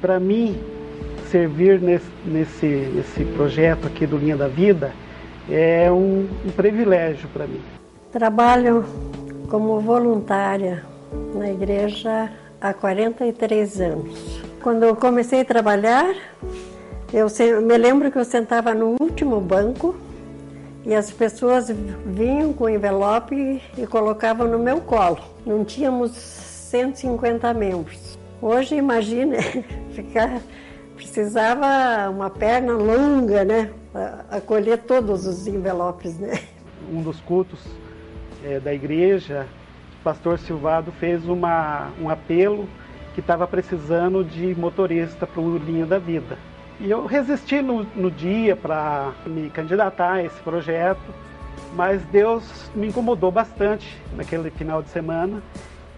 Para mim, servir nesse, nesse, nesse projeto aqui do Linha da Vida é um, um privilégio para mim. Trabalho como voluntária na igreja há 43 anos. Quando eu comecei a trabalhar, eu me lembro que eu sentava no último banco e as pessoas vinham com envelope e colocavam no meu colo. Não tínhamos 150 membros. Hoje, imagine, ficar, precisava uma perna longa, né? Acolher todos os envelopes, né? Um dos cultos é, da igreja, o pastor Silvado fez uma, um apelo que estava precisando de motorista para o Linha da Vida. E eu resisti no, no dia para me candidatar a esse projeto, mas Deus me incomodou bastante naquele final de semana.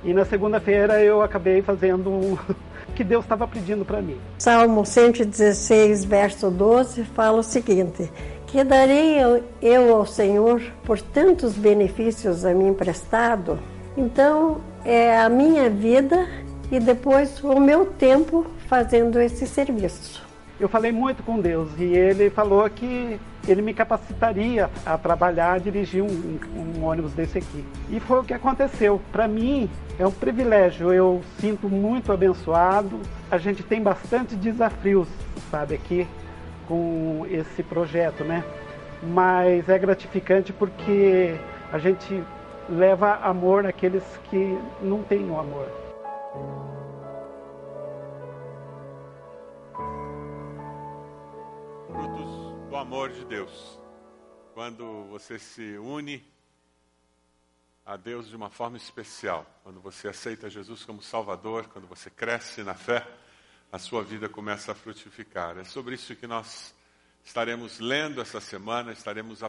E na segunda-feira eu acabei fazendo o que Deus estava pedindo para mim. Salmo 116, verso 12, fala o seguinte: Que darei eu ao Senhor por tantos benefícios a mim emprestado? Então é a minha vida e depois o meu tempo fazendo esse serviço eu falei muito com Deus e ele falou que ele me capacitaria a trabalhar, a dirigir um, um ônibus desse aqui. E foi o que aconteceu. Para mim é um privilégio, eu sinto muito abençoado. A gente tem bastante desafios, sabe, aqui com esse projeto, né? Mas é gratificante porque a gente leva amor àqueles que não têm o amor. Amor de Deus. Quando você se une a Deus de uma forma especial, quando você aceita Jesus como Salvador, quando você cresce na fé, a sua vida começa a frutificar. É sobre isso que nós estaremos lendo essa semana, estaremos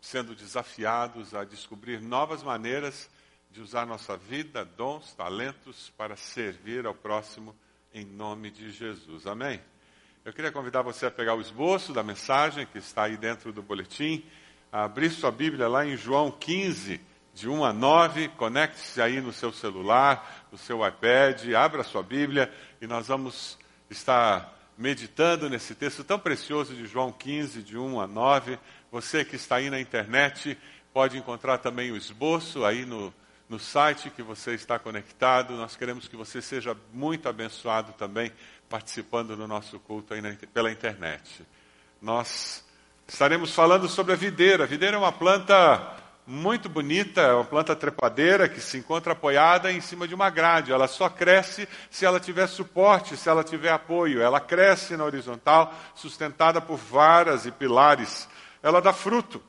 sendo desafiados a descobrir novas maneiras de usar nossa vida, dons, talentos para servir ao próximo em nome de Jesus. Amém? Eu queria convidar você a pegar o esboço da mensagem que está aí dentro do boletim, a abrir sua Bíblia lá em João 15, de 1 a 9, conecte-se aí no seu celular, no seu iPad, abra sua Bíblia e nós vamos estar meditando nesse texto tão precioso de João 15, de 1 a 9. Você que está aí na internet pode encontrar também o esboço aí no, no site que você está conectado. Nós queremos que você seja muito abençoado também participando do nosso culto aí na, pela internet. Nós estaremos falando sobre a videira. A videira é uma planta muito bonita, é uma planta trepadeira que se encontra apoiada em cima de uma grade. Ela só cresce se ela tiver suporte, se ela tiver apoio. Ela cresce na horizontal, sustentada por varas e pilares. Ela dá fruto.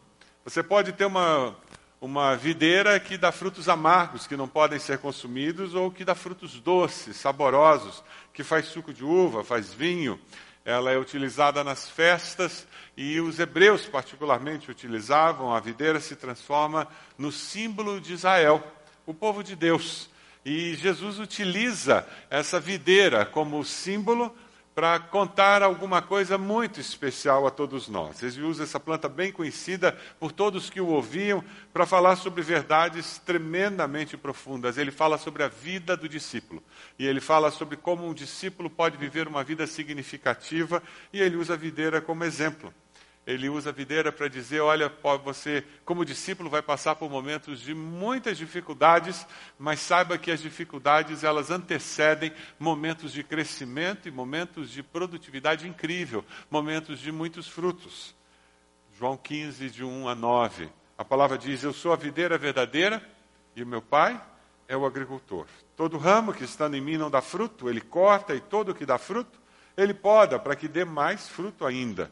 Você pode ter uma, uma videira que dá frutos amargos, que não podem ser consumidos, ou que dá frutos doces, saborosos, que faz suco de uva, faz vinho. Ela é utilizada nas festas e os hebreus, particularmente, utilizavam. A videira se transforma no símbolo de Israel, o povo de Deus. E Jesus utiliza essa videira como símbolo para contar alguma coisa muito especial a todos nós. Ele usa essa planta bem conhecida por todos que o ouviam para falar sobre verdades tremendamente profundas. Ele fala sobre a vida do discípulo e ele fala sobre como um discípulo pode viver uma vida significativa e ele usa a videira como exemplo ele usa a videira para dizer: olha, você, como discípulo, vai passar por momentos de muitas dificuldades, mas saiba que as dificuldades elas antecedem momentos de crescimento e momentos de produtividade incrível, momentos de muitos frutos. João 15, de 1 a 9. A palavra diz: Eu sou a videira verdadeira e o meu pai é o agricultor. Todo ramo que estando em mim não dá fruto, ele corta, e todo o que dá fruto, ele poda, para que dê mais fruto ainda.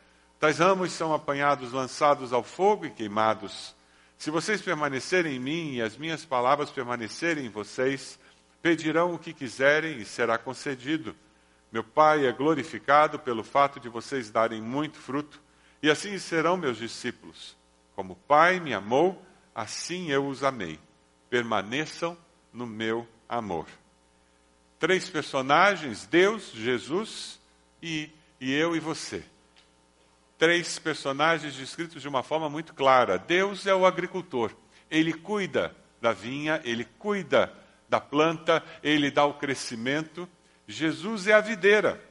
Tais ramos são apanhados, lançados ao fogo e queimados. Se vocês permanecerem em mim e as minhas palavras permanecerem em vocês, pedirão o que quiserem e será concedido. Meu Pai é glorificado pelo fato de vocês darem muito fruto, e assim serão meus discípulos. Como o Pai me amou, assim eu os amei. Permaneçam no meu amor. Três personagens: Deus, Jesus e, e eu e você. Três personagens descritos de uma forma muito clara. Deus é o agricultor, ele cuida da vinha, ele cuida da planta, ele dá o crescimento. Jesus é a videira.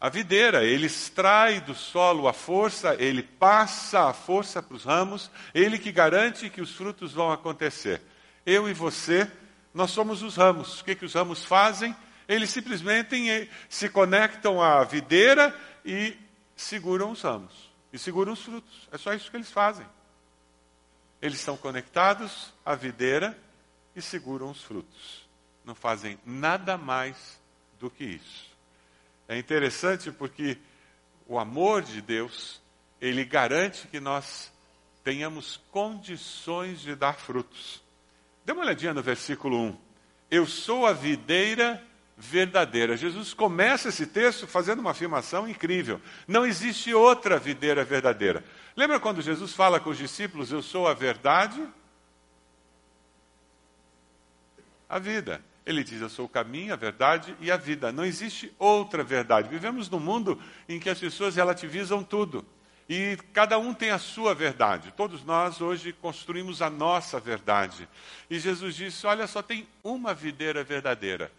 A videira, ele extrai do solo a força, ele passa a força para os ramos, ele que garante que os frutos vão acontecer. Eu e você, nós somos os ramos. O que, que os ramos fazem? Eles simplesmente se conectam à videira e seguram os ramos. E seguram os frutos. É só isso que eles fazem. Eles estão conectados à videira e seguram os frutos. Não fazem nada mais do que isso. É interessante porque o amor de Deus, ele garante que nós tenhamos condições de dar frutos. Dê uma olhadinha no versículo 1. Eu sou a videira verdadeira. Jesus começa esse texto fazendo uma afirmação incrível. Não existe outra videira verdadeira. Lembra quando Jesus fala com os discípulos: Eu sou a verdade? A vida. Ele diz: Eu sou o caminho, a verdade e a vida. Não existe outra verdade. Vivemos num mundo em que as pessoas relativizam tudo. E cada um tem a sua verdade. Todos nós hoje construímos a nossa verdade. E Jesus disse: Olha, só tem uma videira verdadeira.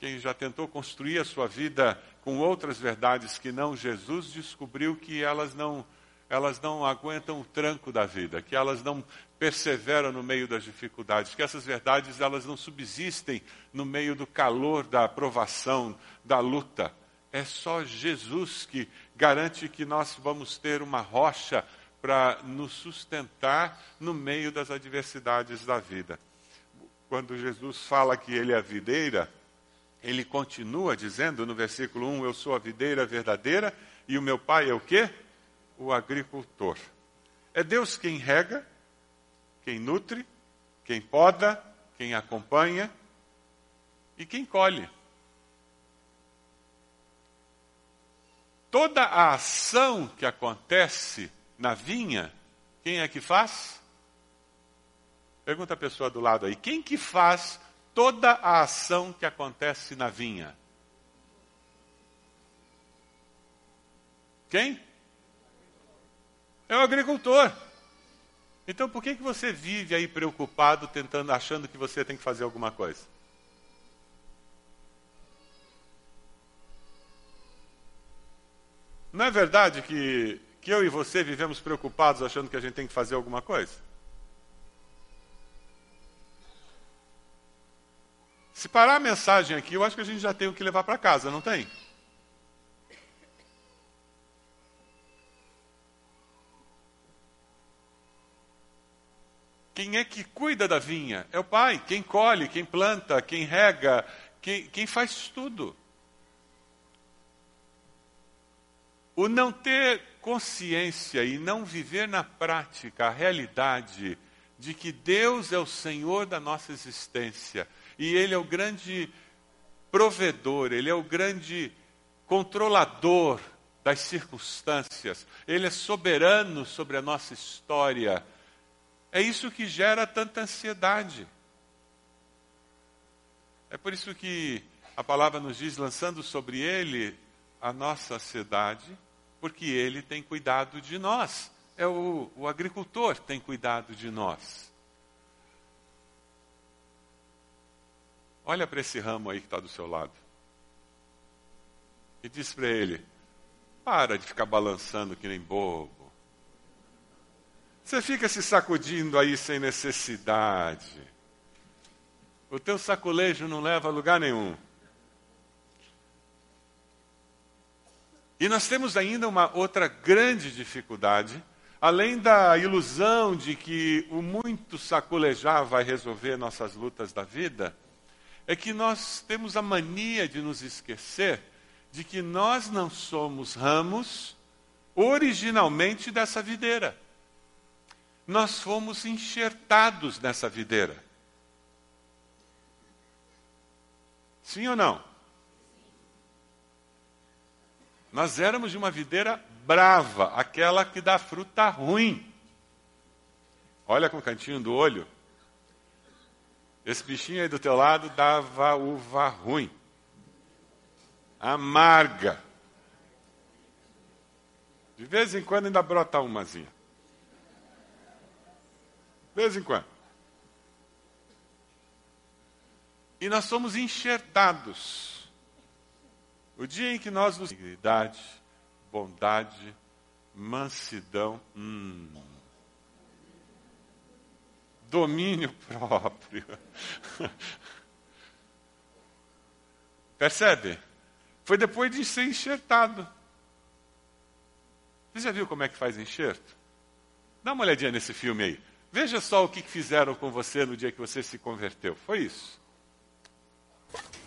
Quem já tentou construir a sua vida com outras verdades que não Jesus, descobriu que elas não, elas não aguentam o tranco da vida, que elas não perseveram no meio das dificuldades, que essas verdades elas não subsistem no meio do calor da aprovação, da luta. É só Jesus que garante que nós vamos ter uma rocha para nos sustentar no meio das adversidades da vida. Quando Jesus fala que ele é a videira, ele continua dizendo no versículo 1: Eu sou a videira verdadeira e o meu pai é o quê? O agricultor. É Deus quem rega, quem nutre, quem poda, quem acompanha e quem colhe. Toda a ação que acontece na vinha, quem é que faz? Pergunta a pessoa do lado aí, quem que faz toda a ação que acontece na vinha. Quem? É o agricultor. Então por que, que você vive aí preocupado, tentando, achando que você tem que fazer alguma coisa? Não é verdade que, que eu e você vivemos preocupados achando que a gente tem que fazer alguma coisa? Se parar a mensagem aqui, eu acho que a gente já tem o que levar para casa, não tem? Quem é que cuida da vinha? É o pai. Quem colhe, quem planta, quem rega, quem, quem faz tudo. O não ter consciência e não viver na prática a realidade de que Deus é o Senhor da nossa existência e Ele é o grande provedor, Ele é o grande controlador das circunstâncias, Ele é soberano sobre a nossa história. É isso que gera tanta ansiedade. É por isso que a palavra nos diz, lançando sobre Ele a nossa ansiedade, porque Ele tem cuidado de nós. É o, o agricultor tem cuidado de nós. Olha para esse ramo aí que está do seu lado. E diz para ele: para de ficar balançando que nem bobo. Você fica se sacudindo aí sem necessidade. O teu saculejo não leva a lugar nenhum. E nós temos ainda uma outra grande dificuldade, além da ilusão de que o muito saculejar vai resolver nossas lutas da vida é que nós temos a mania de nos esquecer de que nós não somos ramos originalmente dessa videira. Nós fomos enxertados nessa videira. Sim ou não? Nós éramos de uma videira brava, aquela que dá fruta ruim. Olha com o cantinho do olho. Esse bichinho aí do teu lado dava uva ruim, amarga. De vez em quando ainda brota umazinha. De vez em quando. E nós somos enxertados. O dia em que nós nos. Dignidade, bondade, mansidão. Hum, domínio próprio. Percebe? Foi depois de ser enxertado. Você já viu como é que faz enxerto? Dá uma olhadinha nesse filme aí. Veja só o que fizeram com você no dia que você se converteu. Foi isso.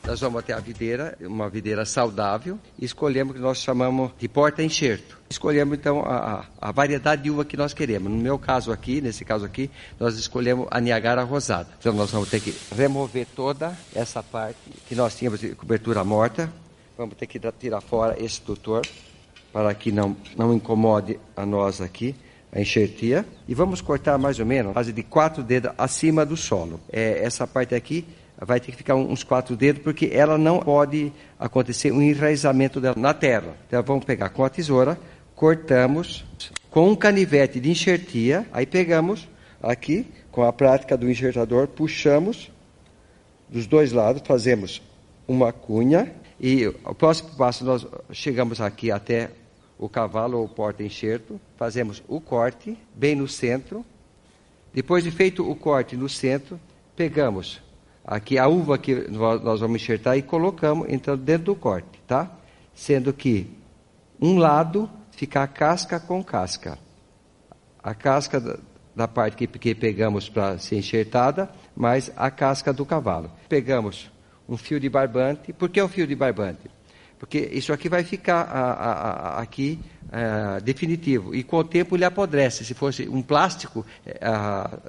Nós vamos até a videira, uma videira saudável, e escolhemos o que nós chamamos de porta-enxerto. Escolhemos então a, a, variedade de uva que nós queremos. No meu caso aqui, nesse caso aqui, nós escolhemos a Niagara rosada. Então nós vamos ter que remover toda essa parte que nós tínhamos de cobertura morta. Vamos ter que tirar fora esse tutor para que não, não incomode a nós aqui a enxertia. E vamos cortar mais ou menos, quase de quatro dedos acima do solo. É, essa parte aqui vai ter que ficar uns quatro dedos, porque ela não pode acontecer um enraizamento dela na terra. Então vamos pegar com a tesoura, cortamos com um canivete de enxertia, aí pegamos aqui, com a prática do enxertador, puxamos dos dois lados, fazemos uma cunha, e o próximo passo nós chegamos aqui até o cavalo ou porta-enxerto, fazemos o corte bem no centro. Depois de feito o corte no centro, pegamos aqui a uva que nós vamos enxertar e colocamos então dentro do corte, tá? Sendo que um lado fica a casca com casca. A casca da, parte que, que pegamos para ser enxertada, mais a casca do cavalo. Pegamos um fio de barbante. Por que um fio de barbante? Porque isso aqui vai ficar a, a, a, aqui uh, definitivo. E com o tempo ele apodrece. Se fosse um plástico uh,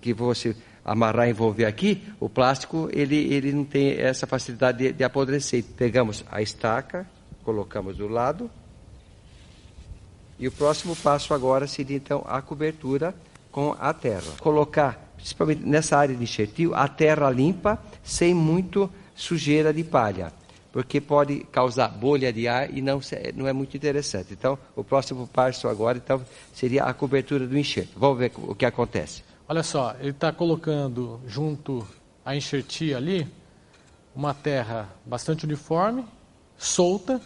que você amarrar e envolver aqui, o plástico ele, ele não tem essa facilidade de, de apodrecer. Pegamos a estaca, colocamos do lado. E o próximo passo agora seria então a cobertura com a terra. Colocar, principalmente nessa área de enxertil, a terra limpa, sem muito sujeira de palha, porque pode causar bolha de ar e não, não é muito interessante. Então, o próximo passo agora então, seria a cobertura do enxerto. Vamos ver o que acontece. Olha só, ele está colocando junto à enxertia ali uma terra bastante uniforme, solta,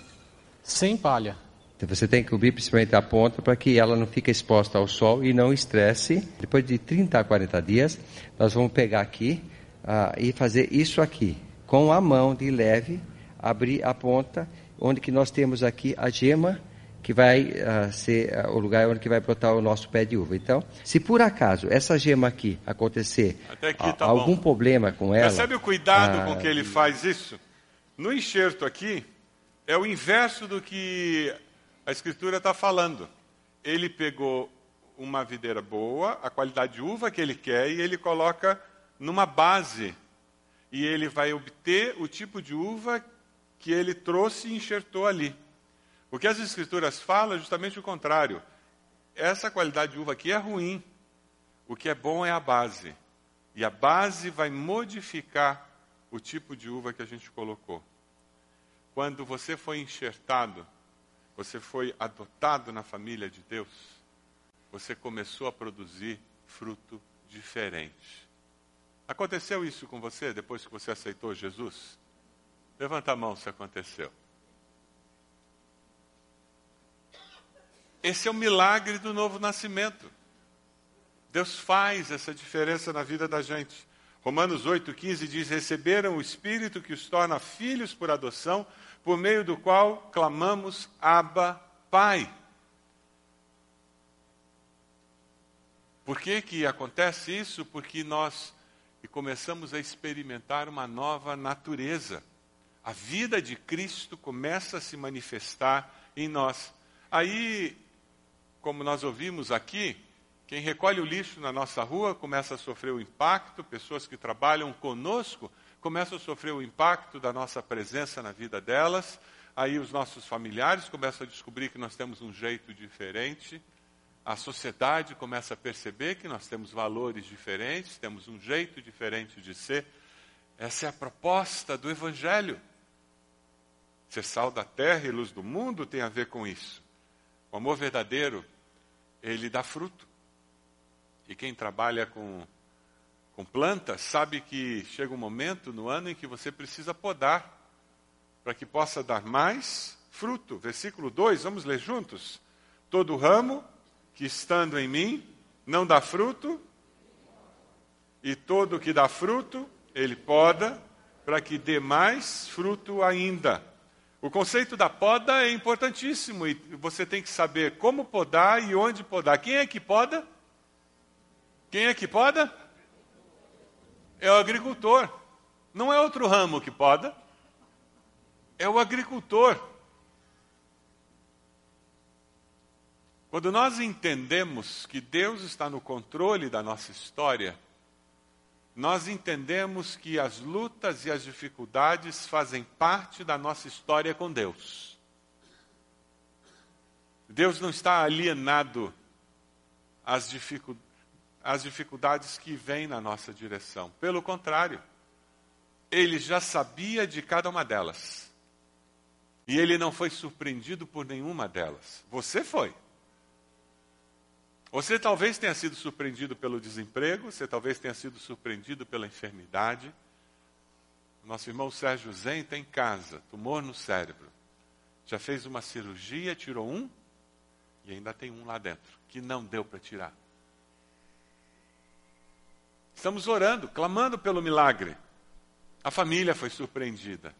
sem palha. Então você tem que cobrir principalmente a ponta para que ela não fique exposta ao sol e não estresse. Depois de 30 a 40 dias, nós vamos pegar aqui uh, e fazer isso aqui. Com a mão de leve, abrir a ponta, onde que nós temos aqui a gema que vai uh, ser uh, o lugar onde que vai brotar o nosso pé de uva. Então, se por acaso essa gema aqui acontecer aqui tá algum problema com ela... Percebe o cuidado com que ele faz isso? No enxerto aqui, é o inverso do que a Escritura está falando. Ele pegou uma videira boa, a qualidade de uva que ele quer, e ele coloca numa base. E ele vai obter o tipo de uva que ele trouxe e enxertou ali. O que as escrituras falam é justamente o contrário. Essa qualidade de uva aqui é ruim. O que é bom é a base. E a base vai modificar o tipo de uva que a gente colocou. Quando você foi enxertado, você foi adotado na família de Deus, você começou a produzir fruto diferente. Aconteceu isso com você depois que você aceitou Jesus? Levanta a mão se aconteceu. Esse é o milagre do novo nascimento. Deus faz essa diferença na vida da gente. Romanos 8,15 diz: Receberam o Espírito que os torna filhos por adoção, por meio do qual clamamos Abba, Pai. Por que, que acontece isso? Porque nós começamos a experimentar uma nova natureza. A vida de Cristo começa a se manifestar em nós. Aí como nós ouvimos aqui, quem recolhe o lixo na nossa rua começa a sofrer o impacto, pessoas que trabalham conosco começam a sofrer o impacto da nossa presença na vida delas. aí os nossos familiares começam a descobrir que nós temos um jeito diferente, a sociedade começa a perceber que nós temos valores diferentes, temos um jeito diferente de ser. Essa é a proposta do Evangelho. Ser sal da terra e luz do mundo tem a ver com isso. O amor verdadeiro, ele dá fruto. E quem trabalha com, com plantas sabe que chega um momento no ano em que você precisa podar para que possa dar mais fruto. Versículo 2, vamos ler juntos? Todo ramo que estando em mim não dá fruto, e todo que dá fruto, ele poda, para que dê mais fruto ainda. O conceito da poda é importantíssimo e você tem que saber como podar e onde podar. Quem é que poda? Quem é que poda? É o agricultor. Não é outro ramo que poda. É o agricultor. Quando nós entendemos que Deus está no controle da nossa história, nós entendemos que as lutas e as dificuldades fazem parte da nossa história com Deus. Deus não está alienado às, dificu às dificuldades que vêm na nossa direção. Pelo contrário, ele já sabia de cada uma delas. E ele não foi surpreendido por nenhuma delas. Você foi. Você talvez tenha sido surpreendido pelo desemprego, você talvez tenha sido surpreendido pela enfermidade. Nosso irmão Sérgio Zen está em casa, tumor no cérebro. Já fez uma cirurgia, tirou um e ainda tem um lá dentro, que não deu para tirar. Estamos orando, clamando pelo milagre. A família foi surpreendida.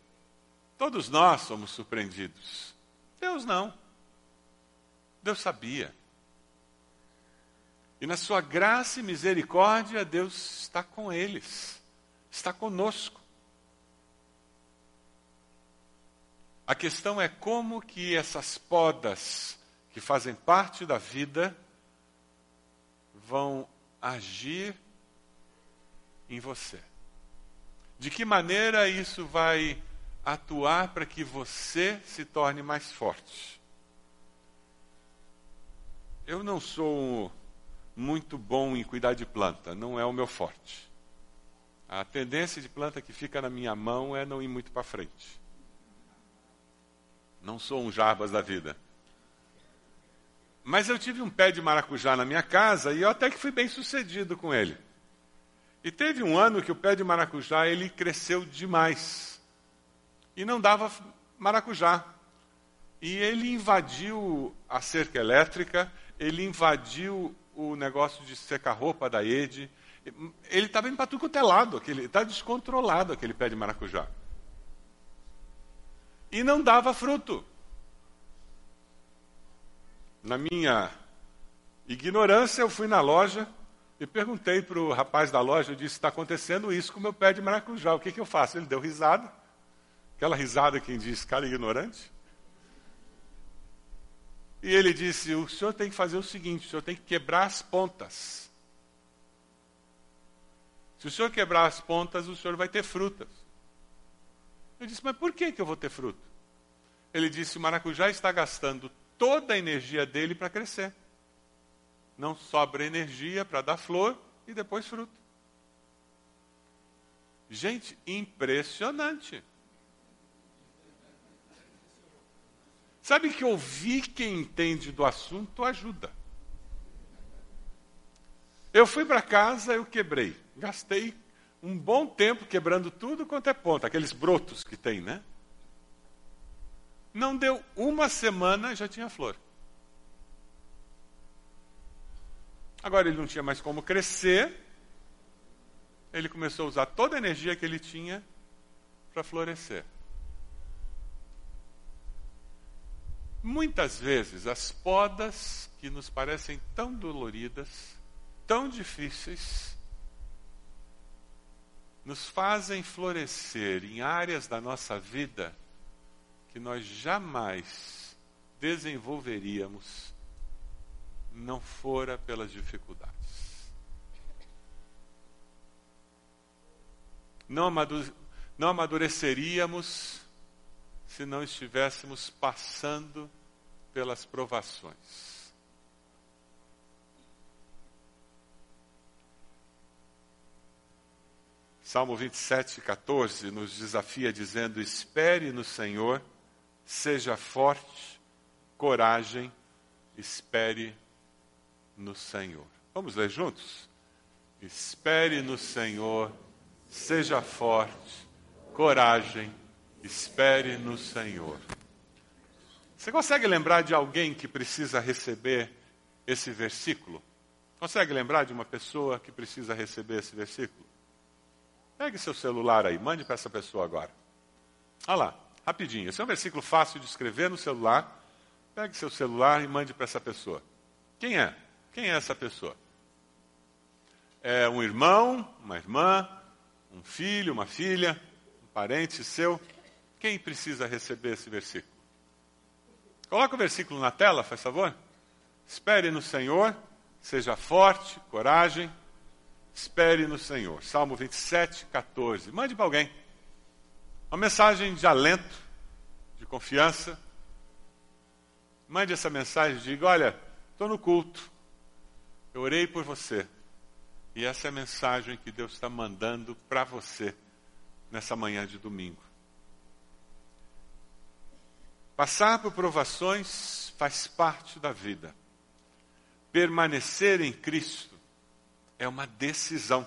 Todos nós somos surpreendidos. Deus não. Deus sabia. E na sua graça e misericórdia, Deus está com eles, está conosco. A questão é como que essas podas que fazem parte da vida vão agir em você. De que maneira isso vai atuar para que você se torne mais forte? Eu não sou muito bom em cuidar de planta, não é o meu forte. A tendência de planta que fica na minha mão é não ir muito para frente. Não sou um jarbas da vida. Mas eu tive um pé de maracujá na minha casa e eu até que fui bem sucedido com ele. E teve um ano que o pé de maracujá ele cresceu demais. E não dava maracujá. E ele invadiu a cerca elétrica, ele invadiu o negócio de secar roupa da Ede. Ele estava indo para lado, está descontrolado aquele pé de maracujá. E não dava fruto. Na minha ignorância, eu fui na loja e perguntei para o rapaz da loja, eu disse, está acontecendo isso com o meu pé de maracujá, o que, que eu faço? Ele deu risada, aquela risada quem diz, cara ignorante. E ele disse: O senhor tem que fazer o seguinte: o senhor tem que quebrar as pontas. Se o senhor quebrar as pontas, o senhor vai ter frutas. Eu disse: Mas por que, que eu vou ter fruta? Ele disse: O maracujá está gastando toda a energia dele para crescer. Não sobra energia para dar flor e depois fruto. Gente, impressionante. Sabe que ouvir quem entende do assunto ajuda. Eu fui para casa, eu quebrei. Gastei um bom tempo quebrando tudo quanto é ponta, aqueles brotos que tem, né? Não deu uma semana, já tinha flor. Agora ele não tinha mais como crescer. Ele começou a usar toda a energia que ele tinha para florescer. Muitas vezes as podas que nos parecem tão doloridas, tão difíceis, nos fazem florescer em áreas da nossa vida que nós jamais desenvolveríamos não fora pelas dificuldades. Não, amadureceríamos se não estivéssemos passando pelas provações. Salmo 27, 14 nos desafia dizendo: Espere no Senhor, seja forte, coragem, espere no Senhor. Vamos ler juntos? Espere no Senhor, seja forte, coragem, espere no Senhor. Você consegue lembrar de alguém que precisa receber esse versículo? Consegue lembrar de uma pessoa que precisa receber esse versículo? Pegue seu celular aí, mande para essa pessoa agora. Olha lá, rapidinho. Esse é um versículo fácil de escrever no celular. Pegue seu celular e mande para essa pessoa. Quem é? Quem é essa pessoa? É um irmão, uma irmã, um filho, uma filha, um parente seu. Quem precisa receber esse versículo? Coloca o versículo na tela, faz favor. Espere no Senhor, seja forte, coragem, Espere no Senhor. Salmo 27, 14. Mande para alguém. Uma mensagem de alento, de confiança. Mande essa mensagem diga: Olha, estou no culto. Eu orei por você. E essa é a mensagem que Deus está mandando para você nessa manhã de domingo. Passar por provações faz parte da vida. Permanecer em Cristo é uma decisão.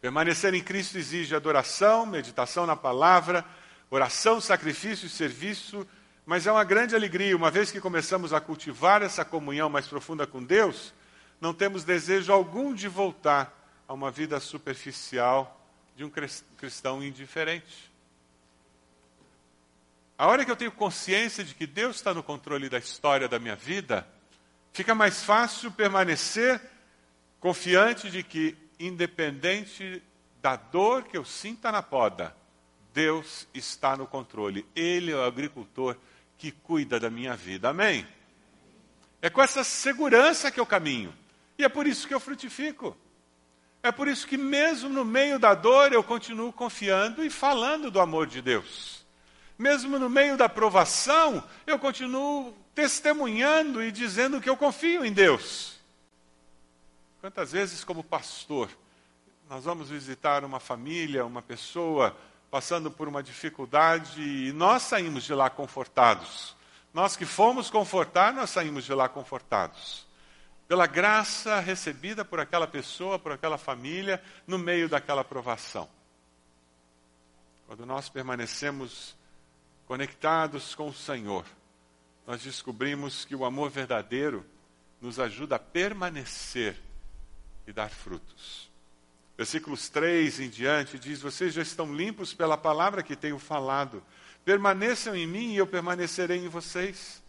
Permanecer em Cristo exige adoração, meditação na palavra, oração, sacrifício e serviço, mas é uma grande alegria, uma vez que começamos a cultivar essa comunhão mais profunda com Deus, não temos desejo algum de voltar a uma vida superficial de um cristão indiferente. A hora que eu tenho consciência de que Deus está no controle da história da minha vida, Fica mais fácil permanecer confiante de que, independente da dor que eu sinta na poda, Deus está no controle. Ele é o agricultor que cuida da minha vida. Amém? É com essa segurança que eu caminho. E é por isso que eu frutifico. É por isso que, mesmo no meio da dor, eu continuo confiando e falando do amor de Deus. Mesmo no meio da provação, eu continuo testemunhando e dizendo que eu confio em Deus. Quantas vezes, como pastor, nós vamos visitar uma família, uma pessoa passando por uma dificuldade e nós saímos de lá confortados. Nós que fomos confortar, nós saímos de lá confortados. Pela graça recebida por aquela pessoa, por aquela família, no meio daquela provação. Quando nós permanecemos conectados com o Senhor, nós descobrimos que o amor verdadeiro nos ajuda a permanecer e dar frutos. Versículos 3 em diante diz: Vocês já estão limpos pela palavra que tenho falado. Permaneçam em mim e eu permanecerei em vocês.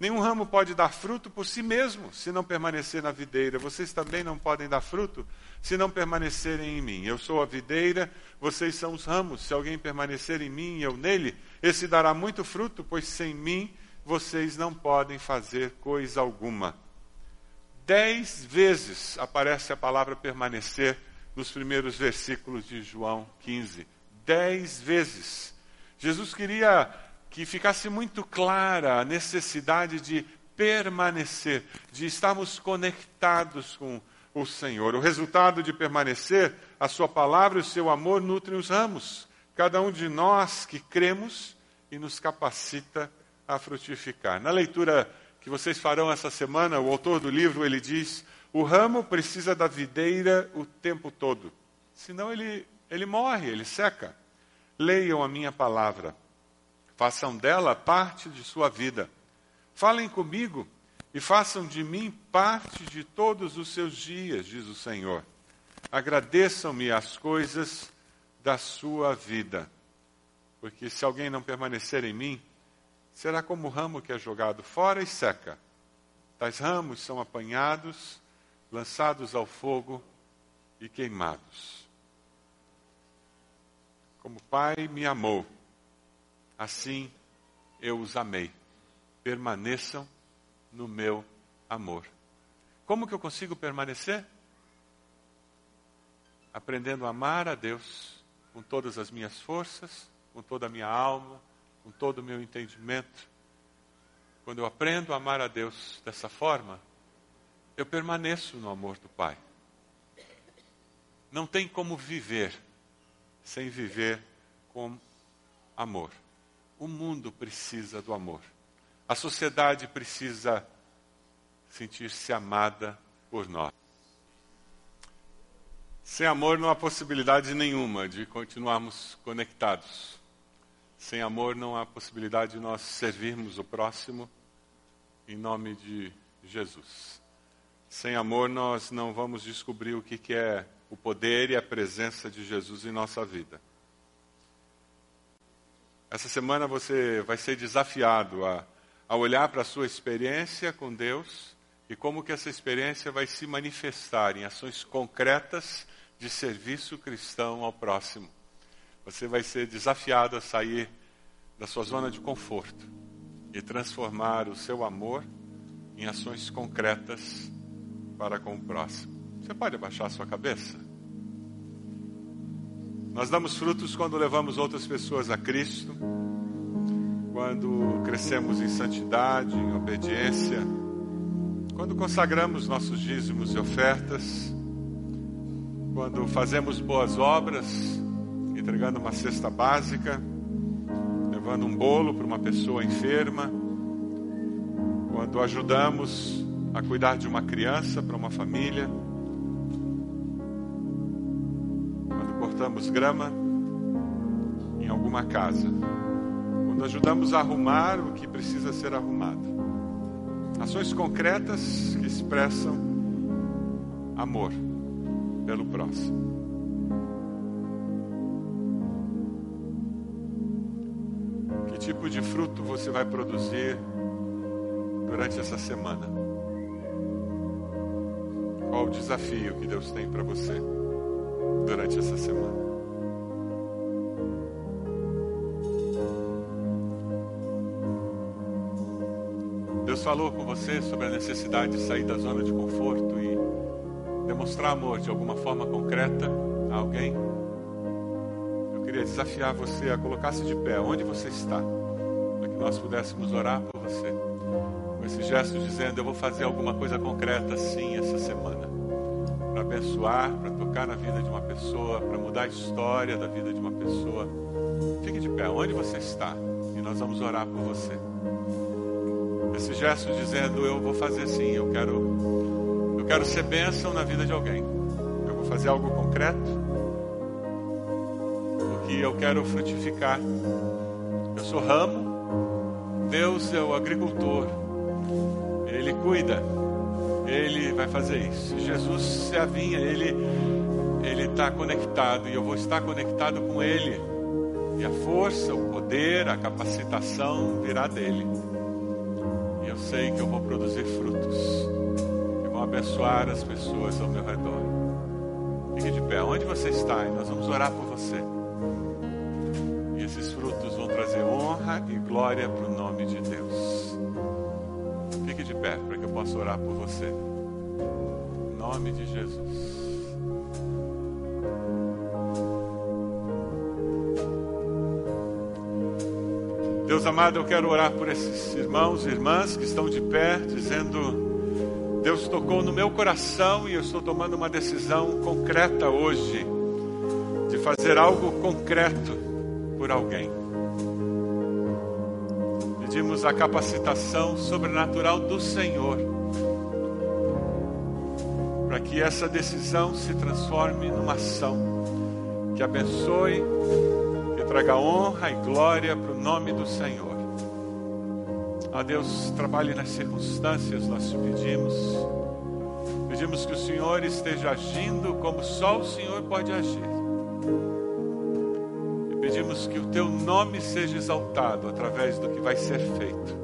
Nenhum ramo pode dar fruto por si mesmo, se não permanecer na videira. Vocês também não podem dar fruto, se não permanecerem em mim. Eu sou a videira, vocês são os ramos. Se alguém permanecer em mim e eu nele, esse dará muito fruto, pois sem mim vocês não podem fazer coisa alguma. Dez vezes aparece a palavra permanecer nos primeiros versículos de João 15. Dez vezes. Jesus queria que ficasse muito clara a necessidade de permanecer, de estarmos conectados com o Senhor. O resultado de permanecer, a Sua palavra e o seu amor nutrem os ramos. Cada um de nós que cremos e nos capacita a frutificar. Na leitura que vocês farão essa semana, o autor do livro ele diz: o ramo precisa da videira o tempo todo, senão ele, ele morre, ele seca. Leiam a minha palavra, façam dela parte de sua vida. Falem comigo e façam de mim parte de todos os seus dias, diz o Senhor. Agradeçam-me as coisas da sua vida, porque se alguém não permanecer em mim, será como o ramo que é jogado fora e seca. Tais ramos são apanhados, lançados ao fogo e queimados. Como o Pai me amou, assim eu os amei. Permaneçam no meu amor. Como que eu consigo permanecer? Aprendendo a amar a Deus com todas as minhas forças, com toda a minha alma, com todo o meu entendimento. Quando eu aprendo a amar a Deus dessa forma, eu permaneço no amor do Pai. Não tem como viver sem viver com amor. O mundo precisa do amor. A sociedade precisa sentir-se amada por nós. Sem amor não há possibilidade nenhuma de continuarmos conectados. Sem amor não há possibilidade de nós servirmos o próximo em nome de Jesus. Sem amor nós não vamos descobrir o que é o poder e a presença de Jesus em nossa vida. Essa semana você vai ser desafiado a, a olhar para a sua experiência com Deus e como que essa experiência vai se manifestar em ações concretas de serviço cristão ao próximo. Você vai ser desafiado a sair da sua zona de conforto e transformar o seu amor em ações concretas para com o próximo. Você pode abaixar a sua cabeça? Nós damos frutos quando levamos outras pessoas a Cristo, quando crescemos em santidade, em obediência, quando consagramos nossos dízimos e ofertas quando fazemos boas obras, entregando uma cesta básica, levando um bolo para uma pessoa enferma, quando ajudamos a cuidar de uma criança para uma família, quando cortamos grama em alguma casa, quando ajudamos a arrumar o que precisa ser arrumado. Ações concretas que expressam amor pelo próximo. Que tipo de fruto você vai produzir durante essa semana? Qual o desafio que Deus tem para você durante essa semana? Falou com você sobre a necessidade de sair da zona de conforto e demonstrar amor de alguma forma concreta a alguém, eu queria desafiar você a colocar-se de pé onde você está, para que nós pudéssemos orar por você. Com esse gesto dizendo: Eu vou fazer alguma coisa concreta sim essa semana, para abençoar, para tocar na vida de uma pessoa, para mudar a história da vida de uma pessoa. Fique de pé onde você está e nós vamos orar por você. Esse gesto dizendo: Eu vou fazer sim, eu quero quero ser bênção na vida de alguém. Eu vou fazer algo concreto, porque eu quero frutificar. Eu sou ramo, Deus é o agricultor, Ele cuida, Ele vai fazer isso. Jesus é a vinha, Ele Ele está conectado e eu vou estar conectado com Ele. E a força, o poder, a capacitação virá dele. Eu sei que eu vou produzir frutos abençoar as pessoas ao meu redor. Fique de pé, onde você está, e nós vamos orar por você. E esses frutos vão trazer honra e glória para o nome de Deus. Fique de pé para que eu possa orar por você. Em nome de Jesus. Deus amado, eu quero orar por esses irmãos e irmãs que estão de pé, dizendo Deus tocou no meu coração e eu estou tomando uma decisão concreta hoje de fazer algo concreto por alguém. Pedimos a capacitação sobrenatural do Senhor para que essa decisão se transforme numa ação que abençoe, traga honra e glória para o nome do Senhor. A Deus, trabalhe nas circunstâncias, nós te pedimos. Pedimos que o Senhor esteja agindo como só o Senhor pode agir. E pedimos que o teu nome seja exaltado através do que vai ser feito.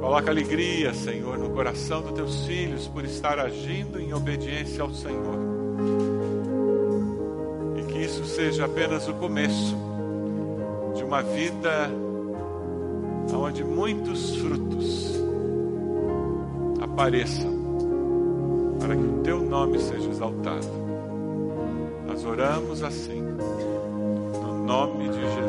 Coloca alegria, Senhor, no coração dos teus filhos por estar agindo em obediência ao Senhor. Seja apenas o começo de uma vida onde muitos frutos apareçam, para que o teu nome seja exaltado. Nós oramos assim, no nome de Jesus.